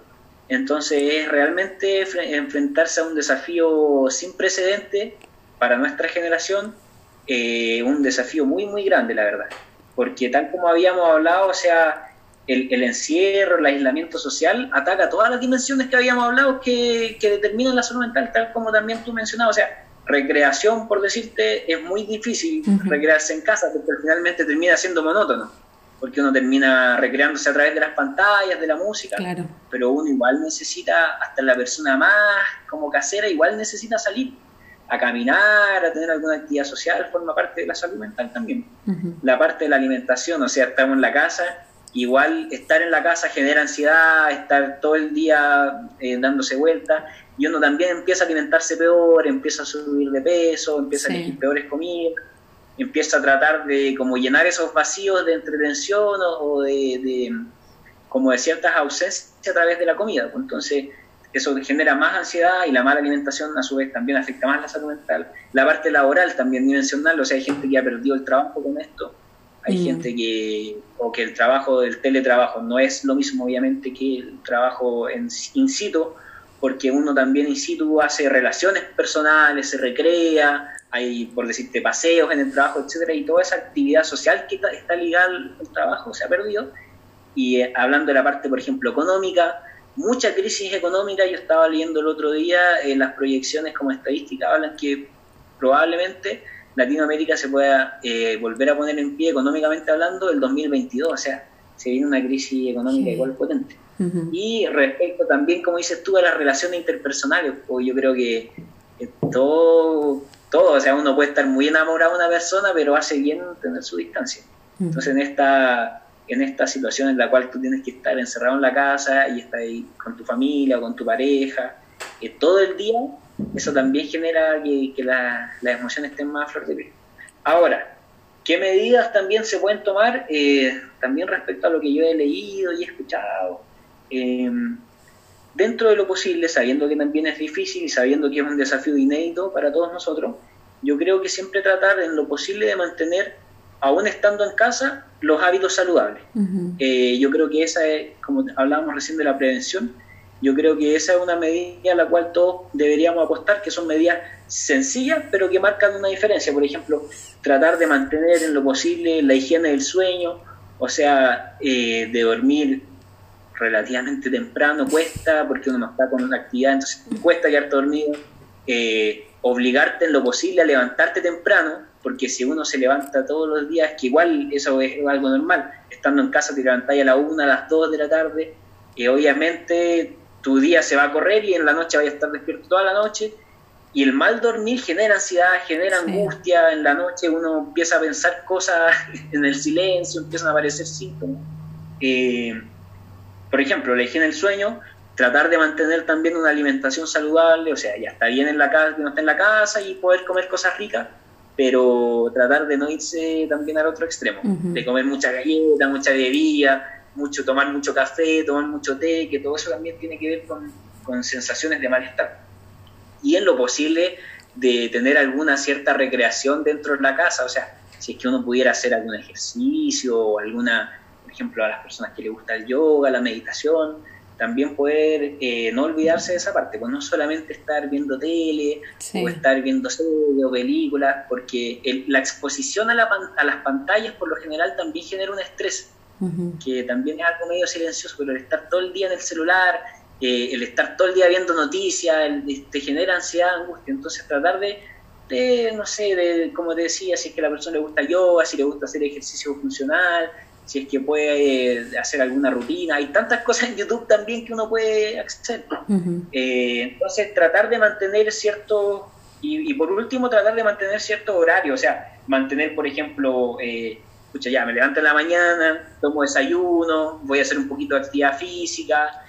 Entonces es realmente enfrentarse a un desafío sin precedente para nuestra generación, un desafío muy, muy grande, la verdad. Porque tal como habíamos hablado, o sea, el, encierro, el aislamiento social, ataca todas las dimensiones que habíamos hablado que, determinan la salud mental, tal como también tú mencionabas. O sea, recreación, por decirte, es muy difícil recrearse en casa porque finalmente termina siendo monótono, porque uno termina recreándose a través de las pantallas, de la música, pero uno igual necesita, hasta la persona más como casera, igual necesita salir a caminar, a tener alguna actividad social, forma parte de la salud mental también. La parte de la alimentación, o sea, estamos en la casa igual estar en la casa genera ansiedad, estar todo el día eh, dándose vueltas, y uno también empieza a alimentarse peor, empieza a subir de peso, empieza a elegir peores comidas, empieza a tratar de como llenar esos vacíos de entretención o, de, como de ciertas ausencias a través de la comida. Pues entonces, eso genera más ansiedad y la mala alimentación a su vez también afecta más la salud mental. La parte laboral también dimensional, o sea, hay gente que ha perdido el trabajo con esto hay mm. gente que, o que el trabajo del teletrabajo no es lo mismo obviamente que el trabajo en in situ, porque uno también in situ hace relaciones personales, se recrea, hay, por decirte, paseos en el trabajo, etcétera, y toda esa actividad social que está ligada al trabajo se ha perdido. Y eh, hablando de la parte, por ejemplo, económica, mucha crisis económica, yo estaba leyendo el otro día, en las proyecciones como estadística hablan que probablemente Latinoamérica se pueda eh, volver a poner en pie económicamente hablando el 2022, o sea, se viene una crisis económica igual potente. Y respecto también, como dices tú, a las relaciones interpersonales, pues yo creo que, todo, todo, o sea, uno puede estar muy enamorado de una persona, pero hace bien tener su distancia. Entonces, en esta, en esta situación en la cual tú tienes que estar encerrado en la casa y estar ahí con tu familia o con tu pareja, eh, todo el día, eso también genera que, las emociones estén más a flor de piel. Ahora, ¿qué medidas también se pueden tomar? Eh, también respecto a lo que yo he leído y he escuchado. Em, dentro de lo posible, sabiendo que también es difícil y sabiendo que es un desafío inédito para todos nosotros, yo creo que siempre tratar en lo posible de mantener, aún estando en casa, los hábitos saludables. Eh, yo creo que esa es, como hablábamos recién de la prevención, yo creo que esa es una medida a la cual todos deberíamos apostar, que son medidas sencillas, pero que marcan una diferencia. Por ejemplo, tratar de mantener en lo posible la higiene del sueño, o sea, eh, de dormir relativamente temprano cuesta, porque uno no está con una actividad, entonces cuesta quedarte dormido. Eh, obligarte en lo posible a levantarte temprano, porque si uno se levanta todos los días, que igual eso es algo normal, estando en casa te levantáis a la una, a las dos de la tarde, y obviamente tu día se va a correr y en la noche vas a estar despierto toda la noche, y el mal dormir genera ansiedad, genera angustia, en la noche uno empieza a pensar cosas en el silencio, empiezan a aparecer síntomas. Eh, por ejemplo, la higiene del sueño tratar de mantener también una alimentación saludable, o sea, ya está bien en la casa, que no esté en la casa y poder comer cosas ricas, pero tratar de no irse también al otro extremo, de comer mucha galleta, mucha bebida, mucho, tomar mucho café, tomar mucho té, que todo eso también tiene que ver con, con sensaciones de malestar. Y en lo posible de tener alguna cierta recreación dentro de la casa, o sea, si es que uno pudiera hacer algún ejercicio o alguna, ejemplo, a las personas que les gusta el yoga, la meditación, también poder eh, no olvidarse de esa parte, pues no solamente estar viendo tele o estar viendo series o películas, porque la exposición a, las pantallas por lo general también genera un estrés, que también es algo medio silencioso, pero el estar todo el día en el celular, eh, el estar todo el día viendo noticias, te genera ansiedad, angustia, entonces tratar de, de, no sé, de, como te decía, si es que a la persona le gusta yoga, si le gusta hacer ejercicio funcional, si es que puede eh, hacer alguna rutina. Hay tantas cosas en YouTube también que uno puede acceder. Eh, entonces, tratar de mantener cierto, y, por último, tratar de mantener cierto horario, o sea, mantener, por ejemplo, eh, escucha, ya me levanto en la mañana, tomo desayuno, voy a hacer un poquito de actividad física,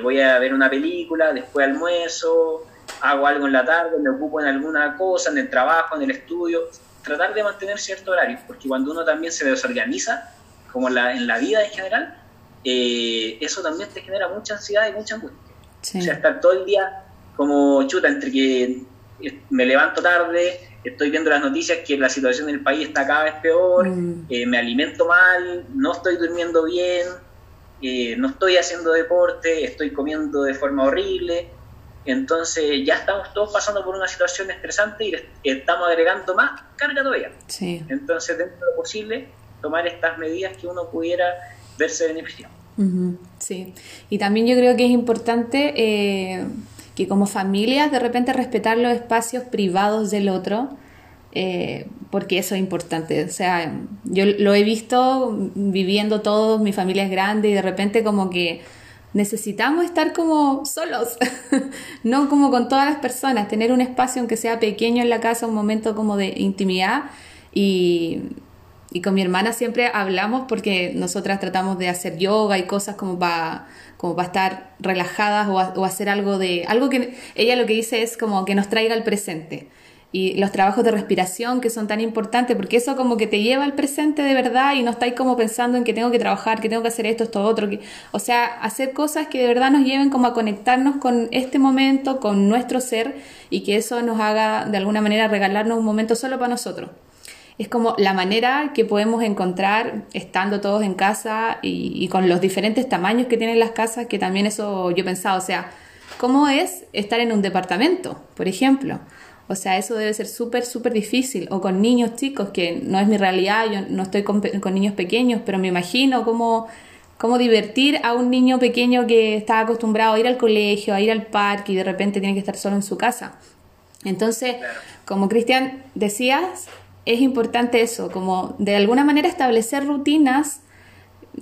voy a ver una película, después almuerzo, hago algo en la tarde, me ocupo en alguna cosa, en el trabajo, en el estudio, tratar de mantener cierto horario, porque cuando uno también se desorganiza, como la, en la vida en general, eh, eso también te genera mucha ansiedad y mucha angustia. O sea, estar todo el día como chuta entre que me levanto tarde, estoy viendo las noticias que la situación en el país está cada vez peor, mm. eh, me alimento mal, no estoy durmiendo bien, eh, no estoy haciendo deporte, estoy comiendo de forma horrible. Entonces ya estamos todos pasando por una situación estresante y estamos agregando más carga todavía. Entonces, dentro de lo posible, tomar estas medidas que uno pudiera verse beneficiado. sí, y también yo creo que es importante eh, que como familias de repente respetar los espacios privados del otro, eh, porque eso es importante. O sea, yo lo he visto viviendo todos, mi familia es grande y de repente como que necesitamos estar como solos, no como con todas las personas, tener un espacio aunque sea pequeño en la casa, un momento como de intimidad y, y con mi hermana siempre hablamos porque nosotras tratamos de hacer yoga y cosas como para como para estar relajadas o, hacer algo de algo que ella lo que dice es como que nos traiga al presente. Y los trabajos de respiración que son tan importantes porque eso como que te lleva al presente de verdad y no estáis como pensando en que tengo que trabajar, que tengo que hacer esto, esto, otro, que, o sea, hacer cosas que de verdad nos lleven como a conectarnos con este momento, con nuestro ser y que eso nos haga de alguna manera regalarnos un momento solo para nosotros es como la manera que podemos encontrar estando todos en casa y, con los diferentes tamaños que tienen las casas, que también eso yo he pensado, o sea, ¿cómo es estar en un departamento, por ejemplo? O sea, eso debe ser súper, súper difícil. O con niños chicos, que no es mi realidad, yo no estoy con, niños pequeños, pero me imagino cómo, cómo divertir a un niño pequeño que está acostumbrado a ir al colegio, a ir al parque y de repente tiene que estar solo en su casa. Entonces, como Cristian decías, es importante eso, como de alguna manera establecer rutinas,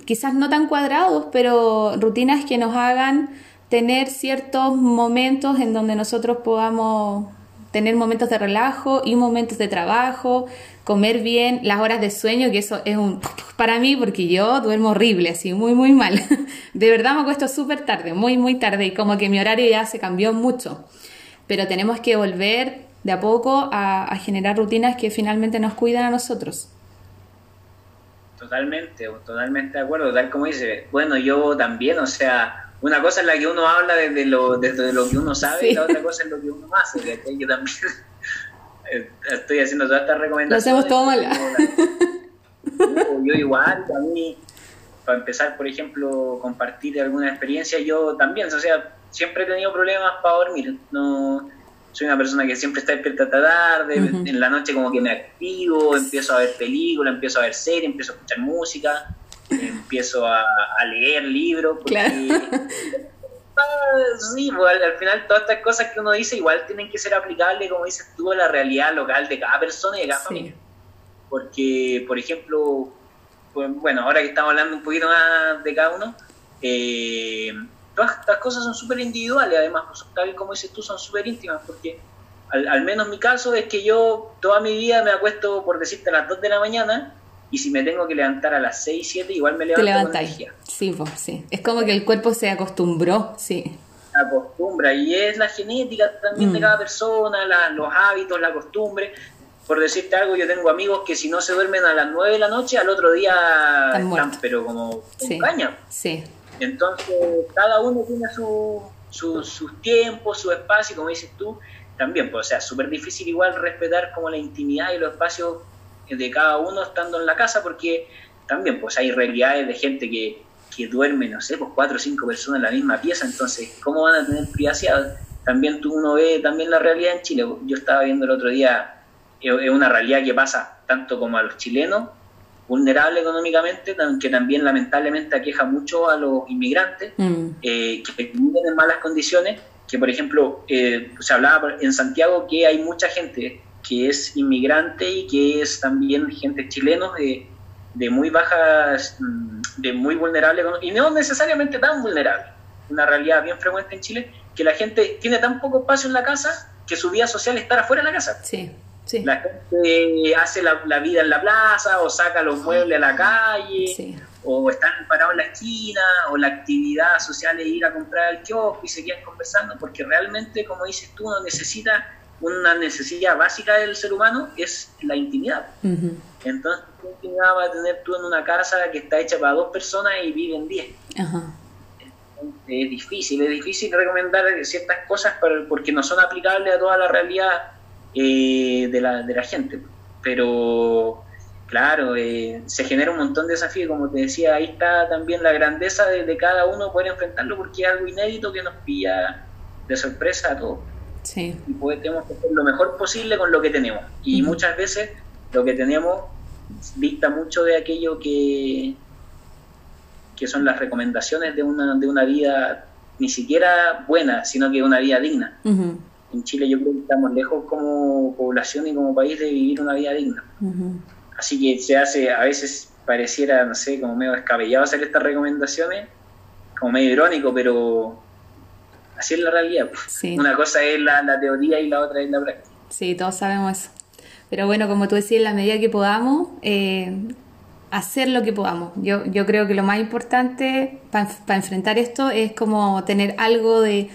quizás no tan cuadrados, pero rutinas que nos hagan tener ciertos momentos en donde nosotros podamos tener momentos de relajo y momentos de trabajo, comer bien, las horas de sueño, que eso es un para mí porque yo duermo horrible, así muy muy mal. De verdad me acuesto súper tarde, muy muy tarde y como que mi horario ya se cambió mucho. Pero tenemos que volver de a poco a, generar rutinas que finalmente nos cuidan a nosotros. Totalmente, totalmente de acuerdo, tal como dice, bueno, yo también, o sea, una cosa es la que uno habla desde lo, desde lo que uno sabe y la otra cosa es lo que uno hace, yo también estoy haciendo todas estas recomendaciones. Lo hacemos todo mal. Yo igual, a mí, para empezar, por ejemplo, compartir alguna experiencia, yo también, o sea, siempre he tenido problemas para dormir, no soy una persona que siempre está despierta tarde, en la noche como que me activo, empiezo a ver películas, empiezo a ver series, empiezo a escuchar música, empiezo a, leer libros, porque sí, pues, al, final todas estas cosas que uno dice igual tienen que ser aplicables, como dices tú, a la realidad local de cada persona y de cada familia. Porque, por ejemplo, pues, bueno, ahora que estamos hablando un poquito más de cada uno, eh, todas estas cosas son súper individuales, además, pues, tal como dices tú, son súper íntimas, porque al, al, menos mi caso es que yo toda mi vida me acuesto, por decirte, a las 2 de la mañana y si me tengo que levantar a las 6, 7, igual me levanto con energía. Sí, pues, sí. Es como que el cuerpo se acostumbró, sí. Acostumbra y es la genética también de mm. cada persona, los hábitos, la costumbre. Por decirte algo, yo tengo amigos que si no se duermen a las 9 de la noche, al otro día están, pero como sí. caña. Sí. Entonces, cada uno tiene su, sus tiempos, su espacio, como dices tú, también, pues, o sea, súper difícil igual respetar como la intimidad y los espacios de cada uno estando en la casa, porque también pues hay realidades de gente que, que duerme, no sé, pues cuatro o cinco personas en la misma pieza, entonces, ¿cómo van a tener privacidad? También tú uno ve también la realidad en Chile. Yo estaba viendo el otro día, es una realidad que pasa tanto como a los chilenos, vulnerables económicamente, que también lamentablemente aqueja mucho a los inmigrantes, mm. eh, que viven en malas condiciones, que por ejemplo, eh, se hablaba en Santiago que hay mucha gente que es inmigrante y que es también gente chileno de, de muy bajas, mm, de muy vulnerable, y no necesariamente tan vulnerable, una realidad bien frecuente en Chile, que la gente tiene tan poco espacio en la casa que su vida social está afuera de la casa. Sí, sí. La gente hace la, vida en la plaza o saca los muebles a la calle. O están parados en la esquina, o la actividad social es ir a comprar al kiosco y se quedan conversando, porque realmente, como dices tú, uno necesita una necesidad básica del ser humano es la intimidad. Entonces, ¿qué intimidad vas a tener tú en una casa que está hecha para dos personas y viven diez? Es difícil, es difícil recomendar ciertas cosas porque no son aplicables a toda la realidad eh, de, la, de la gente. Pero, claro, eh, se genera un montón de desafíos, como te decía, ahí está también la grandeza de, de cada uno poder enfrentarlo porque es algo inédito que nos pilla de sorpresa a todos. Y podemos hacer lo mejor posible con lo que tenemos. Y muchas veces lo que tenemos dicta mucho de aquello que, que son las recomendaciones de una, de una vida ni siquiera buena, sino que una vida digna. En Chile yo creo que estamos lejos como población y como país de vivir una vida digna. Así que se hace, a veces pareciera, no sé, como medio descabellado hacer estas recomendaciones, como medio irónico, pero Así es la realidad. Pues. Una cosa es la, teoría y la otra es la práctica. Sí, todos sabemos eso. Pero bueno, como tú decías, en la medida que podamos, eh, hacer lo que podamos. Yo, yo creo que lo más importante para enfrentar esto es como tener algo de,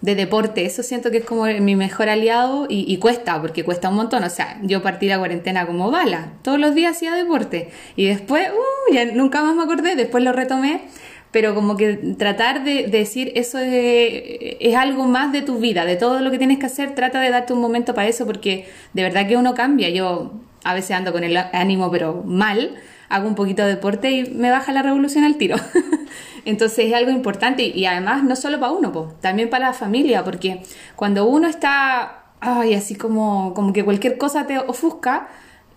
deporte. Eso siento que es como mi mejor aliado y, cuesta, porque cuesta un montón. O sea, yo partí la cuarentena como bala. Todos los días hacía deporte. Y después, uh, ya nunca más me acordé, después lo retomé pero como que tratar de, decir eso es, algo más de tu vida, de todo lo que tienes que hacer, trata de darte un momento para eso, porque de verdad que uno cambia. Yo a veces ando con el ánimo, pero mal, hago un poquito de deporte y me baja la revolución al tiro. Entonces es algo importante y, además no solo para uno, también para la familia, porque cuando uno está, ay, así como, como que cualquier cosa te ofusca,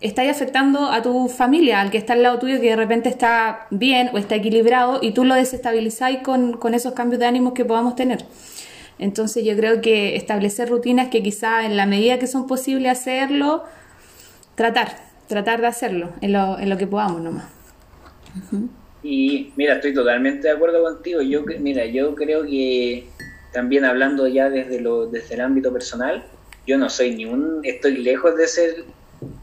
estáis afectando a tu familia, al que está al lado tuyo, que de repente está bien o está equilibrado y tú lo desestabilizáis con, con esos cambios de ánimos que podamos tener. Entonces yo creo que establecer rutinas que quizá en la medida que son posible hacerlo, tratar, tratar de hacerlo en lo, en lo que podamos nomás. Y mira, estoy totalmente de acuerdo contigo. Yo, mira, yo creo que también hablando ya desde, lo, desde el ámbito personal, yo no soy ni un, estoy lejos de ser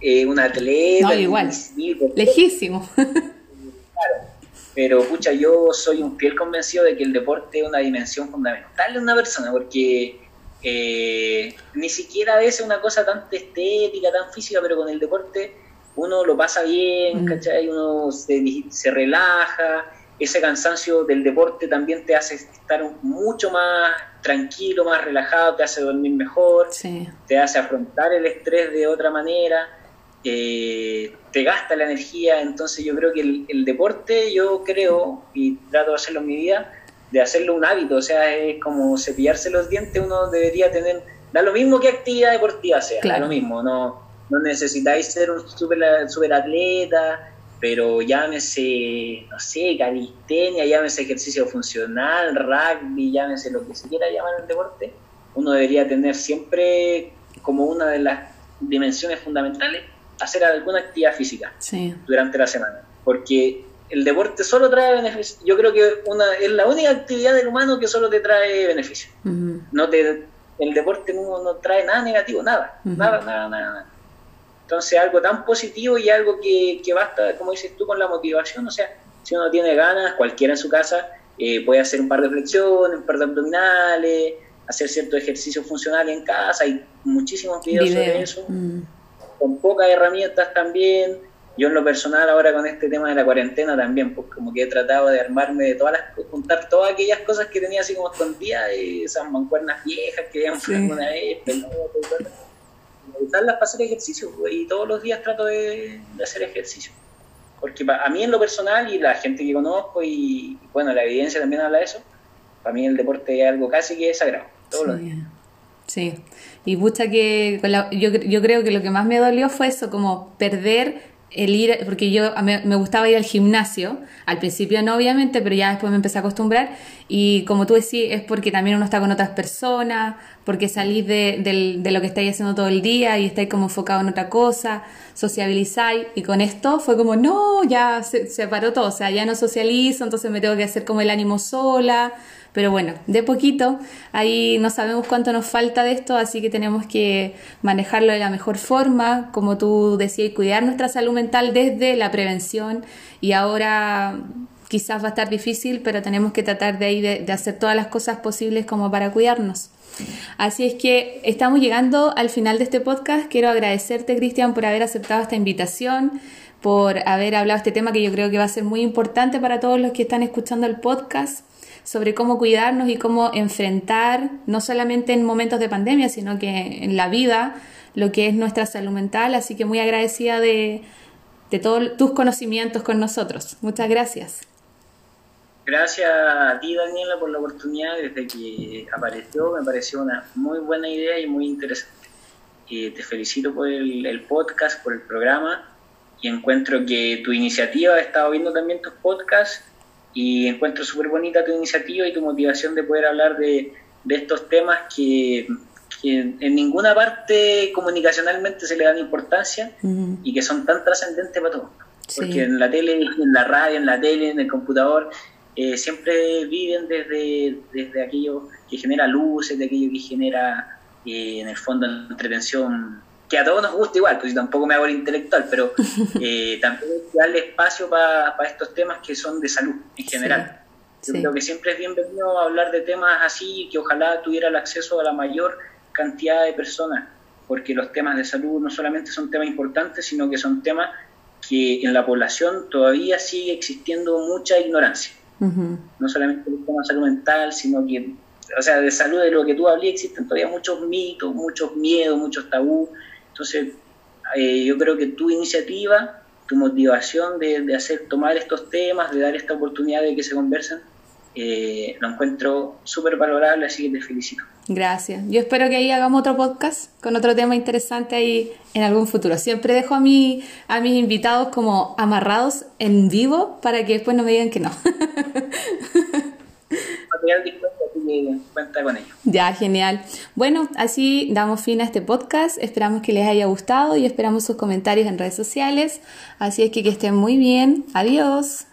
eh, un atleta. No, igual, lejísimo. pero pucha, yo soy un fiel convencido de que el deporte es una dimensión fundamental de una persona, porque eh, ni siquiera a veces una cosa tan estética, tan física, pero con el deporte uno lo pasa bien, mm. ¿cachai? Uno se, se relaja, ese cansancio del deporte también te hace estar mucho más tranquilo, más relajado, te hace dormir mejor, te hace afrontar el estrés de otra manera, eh, te gasta la energía, entonces yo creo que el, deporte, yo creo, y trato de hacerlo en mi vida, de hacerlo un hábito, o sea, es como cepillarse los dientes, uno debería tener, da lo mismo que actividad deportiva sea, da lo mismo, no, no necesitáis ser un super, super atleta, pero llámese, no sé, calistenia, llámese ejercicio funcional, rugby, llámese lo que se quiera llamar el deporte, uno debería tener siempre como una de las dimensiones fundamentales hacer alguna actividad física durante la semana, porque el deporte solo trae beneficios. Yo creo que una, es la única actividad del humano que solo te trae beneficios. no te, el deporte no, no, trae nada negativo, nada, nada, nada, nada. Entonces, algo tan positivo y algo que, basta, como dices tú, con la motivación. O sea, si uno tiene ganas, cualquiera en su casa eh, puede hacer un par de flexiones, un par de abdominales, hacer ciertos ejercicios funcionales en casa. Hay muchísimos videos sobre eso, mm. con pocas herramientas también. Yo en lo personal ahora con este tema de la cuarentena también, pues como que he tratado de armarme de todas las, juntar todas aquellas cosas que tenía así como escondidas, esas mancuernas viejas que habían sí. alguna vez, usarlas para hacer ejercicio pues, y todos los días trato de, hacer ejercicio. Porque a mí en lo personal y la gente que conozco y bueno, la evidencia también habla de eso, para mí el deporte es algo casi que es sagrado, todos los días. Sí, y mucha que yo, yo creo que lo que más me dolió fue eso, como perder el ir, porque yo me, me, gustaba ir al gimnasio, al principio no obviamente, pero ya después me empecé a acostumbrar. Y como tú decís, es porque también uno está con otras personas, porque salís de, de lo que estáis haciendo todo el día y estáis como enfocado en otra cosa, sociabilizáis. Y con esto fue como, no, ya se, se paró todo, o sea, ya no socializo, entonces me tengo que hacer como el ánimo sola, pero bueno, de poquito, ahí no sabemos cuánto nos falta de esto, así que tenemos que manejarlo de la mejor forma, como tú decías, cuidar nuestra salud mental desde la prevención y ahora quizás va a estar difícil, pero tenemos que tratar de ahí de, hacer todas las cosas posibles como para cuidarnos. Así es que estamos llegando al final de este podcast. Quiero agradecerte, Cristian, por haber aceptado esta invitación, por haber hablado de este tema que yo creo que va a ser muy importante para todos los que están escuchando el podcast sobre cómo cuidarnos y cómo enfrentar, no solamente en momentos de pandemia, sino que en la vida, lo que es nuestra salud mental. Así que muy agradecida de, de todos tus conocimientos con nosotros. Muchas gracias. Gracias a ti, Daniela, por la oportunidad. Desde que apareció, me pareció una muy buena idea y muy interesante. Eh, te felicito por el, el, podcast, por el programa, y encuentro que tu iniciativa, he estado viendo también tus podcasts, y encuentro súper bonita tu iniciativa y tu motivación de poder hablar de, estos temas que, en ninguna parte comunicacionalmente se le dan importancia y que son tan trascendentes para todos. Porque en la tele, en la radio, en la tele, en el computador, eh, siempre viven desde, desde aquello que genera luces, de aquello que genera eh, en el fondo entretención que a todos nos gusta igual, pues yo tampoco me hago el intelectual, pero eh, también darle espacio para estos temas que son de salud en general. yo creo que siempre es bienvenido hablar de temas así, que ojalá tuviera el acceso a la mayor cantidad de personas, porque los temas de salud no solamente son temas importantes, sino que son temas que en la población todavía sigue existiendo mucha ignorancia. No solamente el tema de salud mental, sino que, o sea, de salud de lo que tú hablé, existen todavía muchos mitos, muchos miedos, muchos tabús entonces, eh, yo creo que tu iniciativa, tu motivación de, hacer tomar estos temas, de dar esta oportunidad de que se conversen, eh, lo encuentro súper valorable, así que te felicito. Gracias. Yo espero que ahí hagamos otro podcast con otro tema interesante ahí en algún futuro. Siempre dejo a, mí, a mis invitados como amarrados en vivo para que después no me digan que no. cuenta con ello. Ya, genial. Bueno, así damos fin a este podcast. Esperamos que les haya gustado y esperamos sus comentarios en redes sociales. Así es que que estén muy bien. Adiós.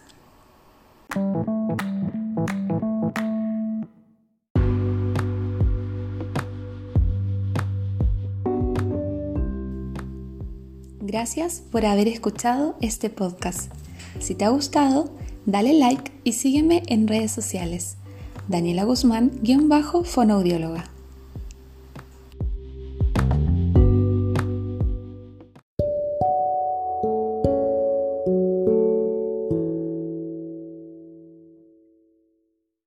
Gracias por haber escuchado este podcast. Si te ha gustado, dale like y sígueme en redes sociales. Daniela Guzmán, guion bajo, fonoaudióloga.